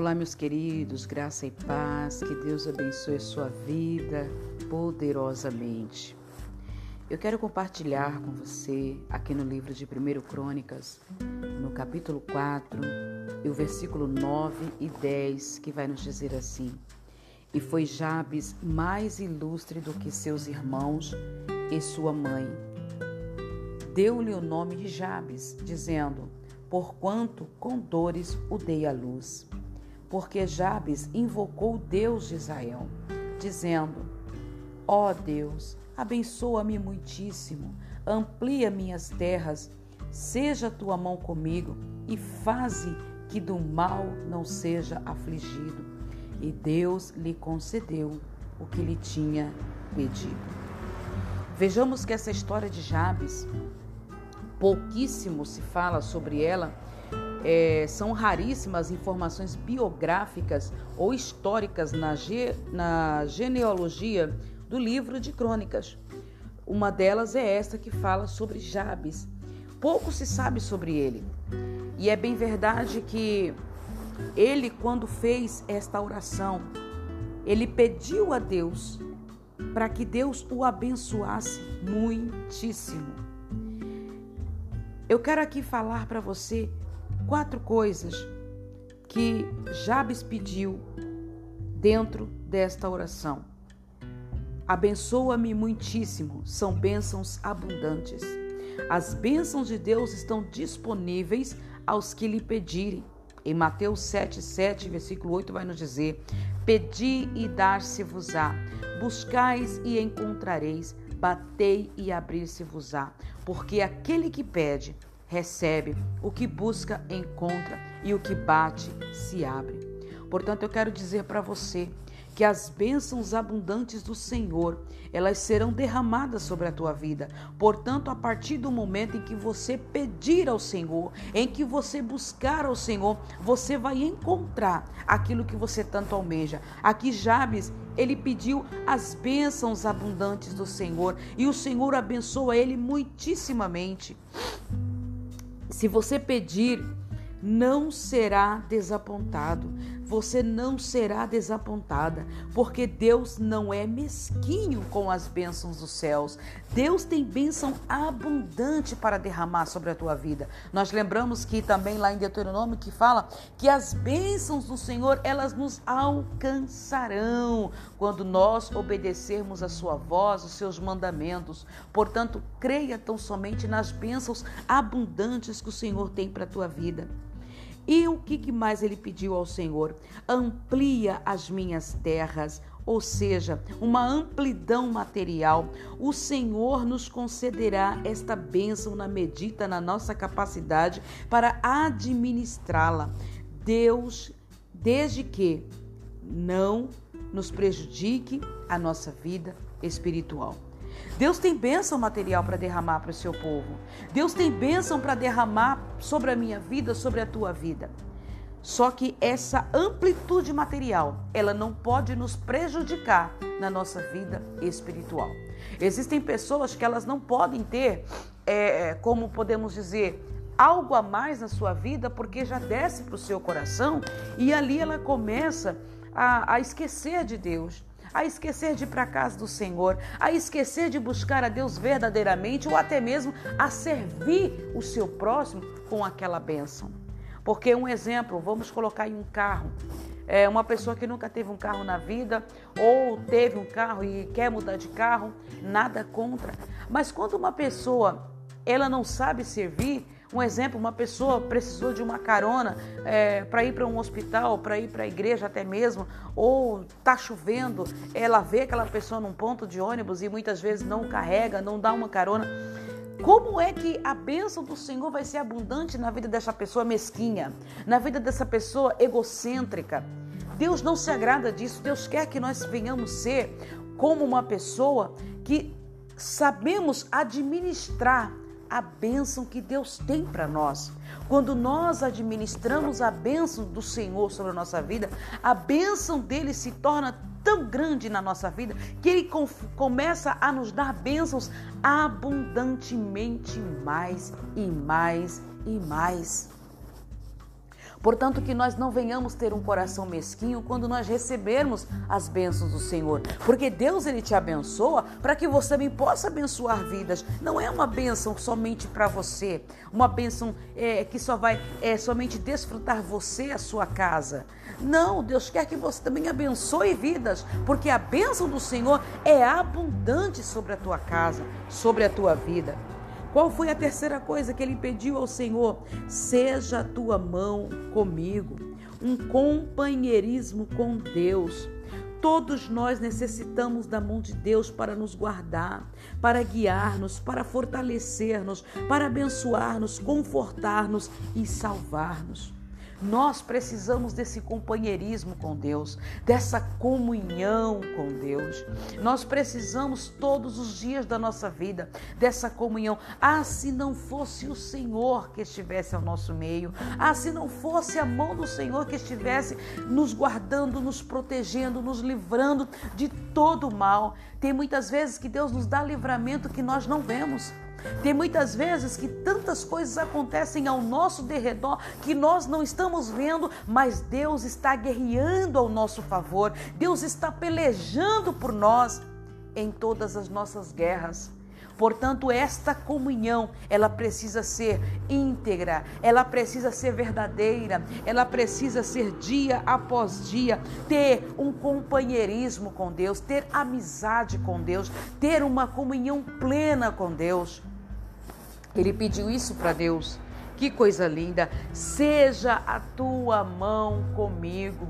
Olá, meus queridos, graça e paz, que Deus abençoe a sua vida poderosamente. Eu quero compartilhar com você aqui no livro de 1 Crônicas, no capítulo 4, e o versículo 9 e 10, que vai nos dizer assim: E foi Jabes mais ilustre do que seus irmãos e sua mãe. Deu-lhe o nome de Jabes, dizendo: Porquanto com dores o dei à luz porque Jabes invocou Deus de Israel, dizendo: Ó oh Deus, abençoa-me muitíssimo, amplia minhas terras, seja tua mão comigo e faze que do mal não seja afligido. E Deus lhe concedeu o que lhe tinha pedido. Vejamos que essa história de Jabes, pouquíssimo se fala sobre ela é, são raríssimas informações biográficas ou históricas na, ge, na genealogia do livro de crônicas. Uma delas é esta que fala sobre Jabes. Pouco se sabe sobre ele. E é bem verdade que ele, quando fez esta oração, ele pediu a Deus para que Deus o abençoasse muitíssimo. Eu quero aqui falar para você quatro coisas que Jabes pediu dentro desta oração. Abençoa-me muitíssimo, são bênçãos abundantes. As bênçãos de Deus estão disponíveis aos que lhe pedirem. Em Mateus 7, 7, versículo 8, vai nos dizer: Pedi e dar-se-vos-á, buscais e encontrareis, batei e abrir-se-vos-á, porque aquele que pede, recebe, o que busca encontra e o que bate se abre. Portanto, eu quero dizer para você que as bênçãos abundantes do Senhor, elas serão derramadas sobre a tua vida. Portanto, a partir do momento em que você pedir ao Senhor, em que você buscar ao Senhor, você vai encontrar aquilo que você tanto almeja. Aqui Jabes, ele pediu as bênçãos abundantes do Senhor e o Senhor abençoa ele muitíssimamente. Se você pedir, não será desapontado. Você não será desapontada, porque Deus não é mesquinho com as bênçãos dos céus. Deus tem bênção abundante para derramar sobre a tua vida. Nós lembramos que também lá em Deuteronômio que fala que as bênçãos do Senhor, elas nos alcançarão quando nós obedecermos a sua voz, os seus mandamentos. Portanto, creia tão somente nas bênçãos abundantes que o Senhor tem para a tua vida. E o que mais ele pediu ao Senhor? Amplia as minhas terras, ou seja, uma amplidão material. O Senhor nos concederá esta bênção na medida na nossa capacidade para administrá-la. Deus, desde que não nos prejudique a nossa vida espiritual. Deus tem bênção material para derramar para o seu povo. Deus tem bênção para derramar sobre a minha vida, sobre a tua vida. Só que essa amplitude material, ela não pode nos prejudicar na nossa vida espiritual. Existem pessoas que elas não podem ter, é, é como podemos dizer, algo a mais na sua vida, porque já desce para o seu coração e ali ela começa a, a esquecer de Deus a esquecer de ir para a casa do Senhor, a esquecer de buscar a Deus verdadeiramente ou até mesmo a servir o seu próximo com aquela bênção. Porque um exemplo, vamos colocar em um carro. É uma pessoa que nunca teve um carro na vida ou teve um carro e quer mudar de carro, nada contra. Mas quando uma pessoa ela não sabe servir, um exemplo, uma pessoa precisou de uma carona é, para ir para um hospital, para ir para a igreja até mesmo, ou está chovendo, ela vê aquela pessoa num ponto de ônibus e muitas vezes não carrega, não dá uma carona. Como é que a bênção do Senhor vai ser abundante na vida dessa pessoa mesquinha, na vida dessa pessoa egocêntrica? Deus não se agrada disso. Deus quer que nós venhamos ser como uma pessoa que sabemos administrar a bênção que Deus tem para nós. Quando nós administramos a bênção do Senhor sobre a nossa vida, a bênção dele se torna tão grande na nossa vida que ele começa a nos dar bênçãos abundantemente mais e mais e mais. Portanto, que nós não venhamos ter um coração mesquinho quando nós recebermos as bênçãos do Senhor. Porque Deus ele te abençoa para que você também possa abençoar vidas. Não é uma bênção somente para você, uma bênção é, que só vai é, somente desfrutar você a sua casa. Não, Deus quer que você também abençoe vidas, porque a bênção do Senhor é abundante sobre a tua casa, sobre a tua vida. Qual foi a terceira coisa que ele pediu ao Senhor? Seja a tua mão comigo, um companheirismo com Deus. Todos nós necessitamos da mão de Deus para nos guardar, para guiar-nos, para fortalecer-nos, para abençoar-nos, confortar-nos e salvar-nos. Nós precisamos desse companheirismo com Deus, dessa comunhão com Deus. Nós precisamos todos os dias da nossa vida dessa comunhão. Ah, se não fosse o Senhor que estivesse ao nosso meio, ah, se não fosse a mão do Senhor que estivesse nos guardando, nos protegendo, nos livrando de todo o mal. Tem muitas vezes que Deus nos dá livramento que nós não vemos. Tem muitas vezes que tantas coisas acontecem ao nosso derredor que nós não estamos vendo, mas Deus está guerreando ao nosso favor. Deus está pelejando por nós em todas as nossas guerras. Portanto, esta comunhão, ela precisa ser íntegra, ela precisa ser verdadeira, ela precisa ser dia após dia, ter um companheirismo com Deus, ter amizade com Deus, ter uma comunhão plena com Deus. Ele pediu isso para Deus. Que coisa linda! Seja a tua mão comigo.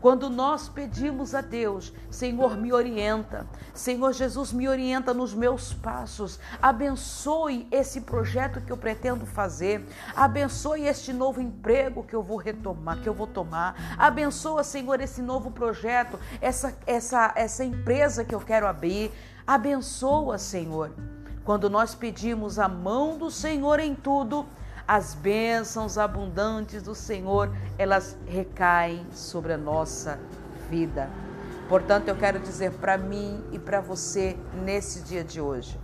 Quando nós pedimos a Deus, Senhor, me orienta, Senhor Jesus, me orienta nos meus passos, abençoe esse projeto que eu pretendo fazer, abençoe este novo emprego que eu vou retomar, que eu vou tomar, abençoa, Senhor, esse novo projeto, essa, essa, essa empresa que eu quero abrir, abençoa, Senhor. Quando nós pedimos a mão do Senhor em tudo, as bênçãos abundantes do Senhor, elas recaem sobre a nossa vida. Portanto, eu quero dizer para mim e para você nesse dia de hoje,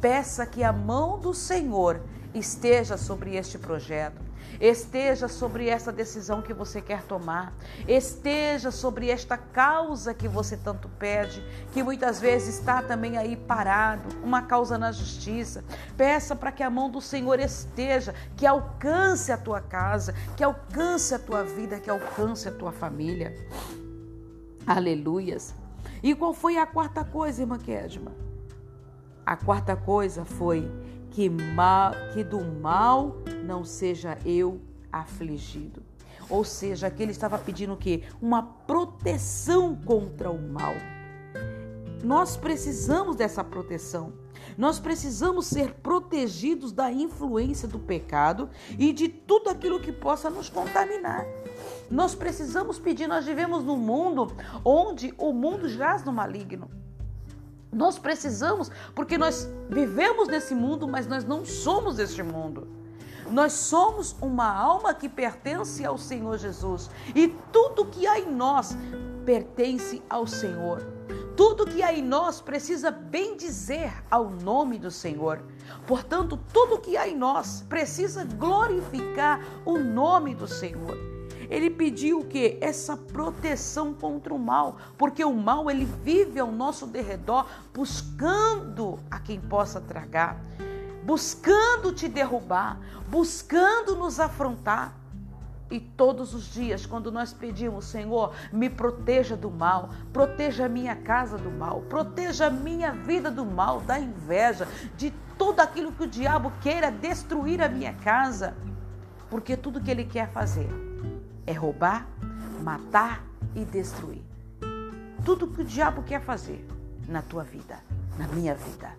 peça que a mão do Senhor esteja sobre este projeto esteja sobre essa decisão que você quer tomar, esteja sobre esta causa que você tanto pede, que muitas vezes está também aí parado, uma causa na justiça. Peça para que a mão do Senhor esteja, que alcance a tua casa, que alcance a tua vida, que alcance a tua família. Aleluias. E qual foi a quarta coisa, irmã Kedma? A quarta coisa foi que, mal, que do mal não seja eu afligido. Ou seja, aqui ele estava pedindo o quê? Uma proteção contra o mal. Nós precisamos dessa proteção. Nós precisamos ser protegidos da influência do pecado e de tudo aquilo que possa nos contaminar. Nós precisamos pedir, nós vivemos num mundo onde o mundo jaz no maligno. Nós precisamos, porque nós vivemos nesse mundo, mas nós não somos deste mundo. Nós somos uma alma que pertence ao Senhor Jesus e tudo que há em nós pertence ao Senhor. Tudo que há em nós precisa bem dizer ao nome do Senhor. Portanto, tudo que há em nós precisa glorificar o nome do Senhor. Ele pediu o que? Essa proteção contra o mal, porque o mal ele vive ao nosso derredor buscando a quem possa tragar, buscando te derrubar, buscando nos afrontar. E todos os dias, quando nós pedimos, Senhor, me proteja do mal, proteja a minha casa do mal, proteja a minha vida do mal, da inveja, de tudo aquilo que o diabo queira destruir a minha casa, porque tudo que ele quer fazer é roubar, matar e destruir. Tudo que o diabo quer fazer na tua vida, na minha vida,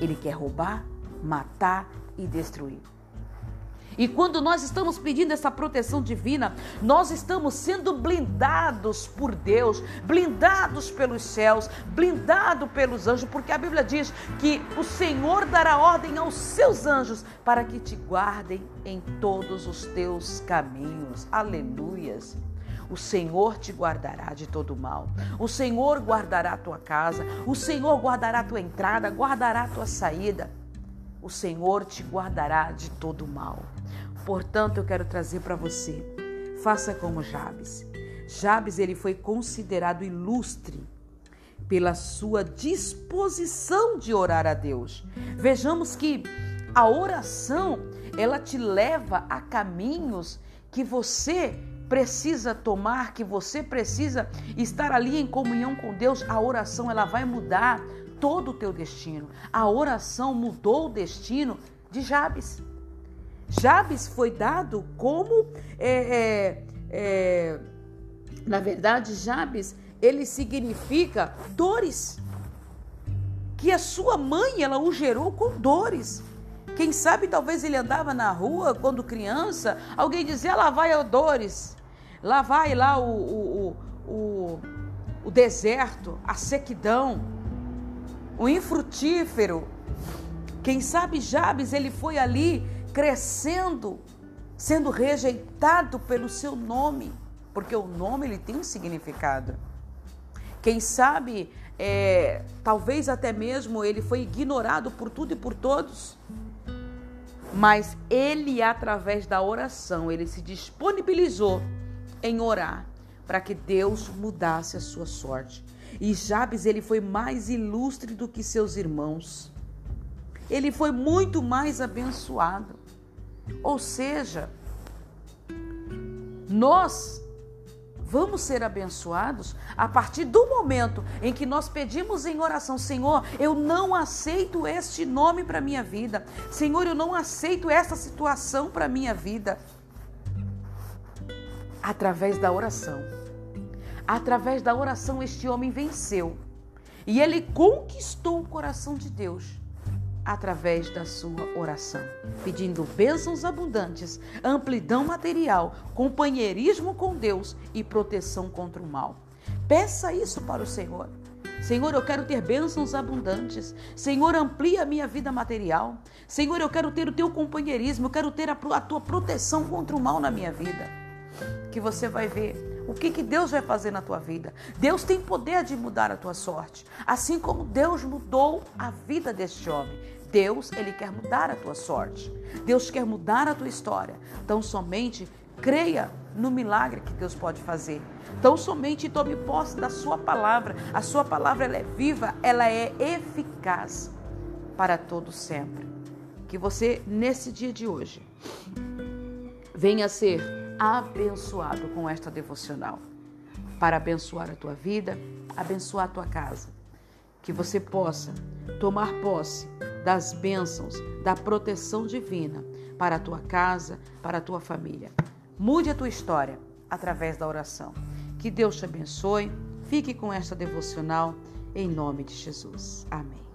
ele quer roubar, matar e destruir. E quando nós estamos pedindo essa proteção divina, nós estamos sendo blindados por Deus, blindados pelos céus, blindados pelos anjos, porque a Bíblia diz que o Senhor dará ordem aos seus anjos para que te guardem em todos os teus caminhos. Aleluias. O Senhor te guardará de todo mal. O Senhor guardará a tua casa. O Senhor guardará a tua entrada, guardará a tua saída. O Senhor te guardará de todo mal. Portanto, eu quero trazer para você. Faça como Jabes. Jabes ele foi considerado ilustre pela sua disposição de orar a Deus. Vejamos que a oração, ela te leva a caminhos que você precisa tomar, que você precisa estar ali em comunhão com Deus. A oração, ela vai mudar todo o teu destino. A oração mudou o destino de Jabes. Jabes foi dado como, é, é, é, na verdade, Jabes ele significa dores. Que a sua mãe, ela o gerou com dores. Quem sabe talvez ele andava na rua quando criança, alguém dizia, lá vai a dores, lá vai lá o, o, o, o deserto, a sequidão, o infrutífero. Quem sabe Jabes, ele foi ali crescendo, sendo rejeitado pelo seu nome, porque o nome ele tem um significado. Quem sabe, é, talvez até mesmo ele foi ignorado por tudo e por todos. Mas ele, através da oração, ele se disponibilizou em orar para que Deus mudasse a sua sorte. E Jabes, ele foi mais ilustre do que seus irmãos. Ele foi muito mais abençoado. Ou seja, nós vamos ser abençoados a partir do momento em que nós pedimos em oração: Senhor, eu não aceito este nome para minha vida. Senhor, eu não aceito esta situação para minha vida. Através da oração. Através da oração, este homem venceu. E ele conquistou o coração de Deus através da sua oração, pedindo bênçãos abundantes, amplidão material, companheirismo com Deus e proteção contra o mal. Peça isso para o Senhor. Senhor, eu quero ter bênçãos abundantes. Senhor, amplia a minha vida material. Senhor, eu quero ter o teu companheirismo, eu quero ter a, a tua proteção contra o mal na minha vida. Que você vai ver o que, que Deus vai fazer na tua vida. Deus tem poder de mudar a tua sorte, assim como Deus mudou a vida deste homem. Deus, ele quer mudar a tua sorte. Deus quer mudar a tua história. Então somente creia no milagre que Deus pode fazer. Então somente tome posse da sua palavra. A sua palavra ela é viva, ela é eficaz para todo sempre. Que você nesse dia de hoje venha ser abençoado com esta devocional. Para abençoar a tua vida, abençoar a tua casa. Que você possa tomar posse das bênçãos, da proteção divina para a tua casa, para a tua família. Mude a tua história através da oração. Que Deus te abençoe. Fique com esta devocional em nome de Jesus. Amém.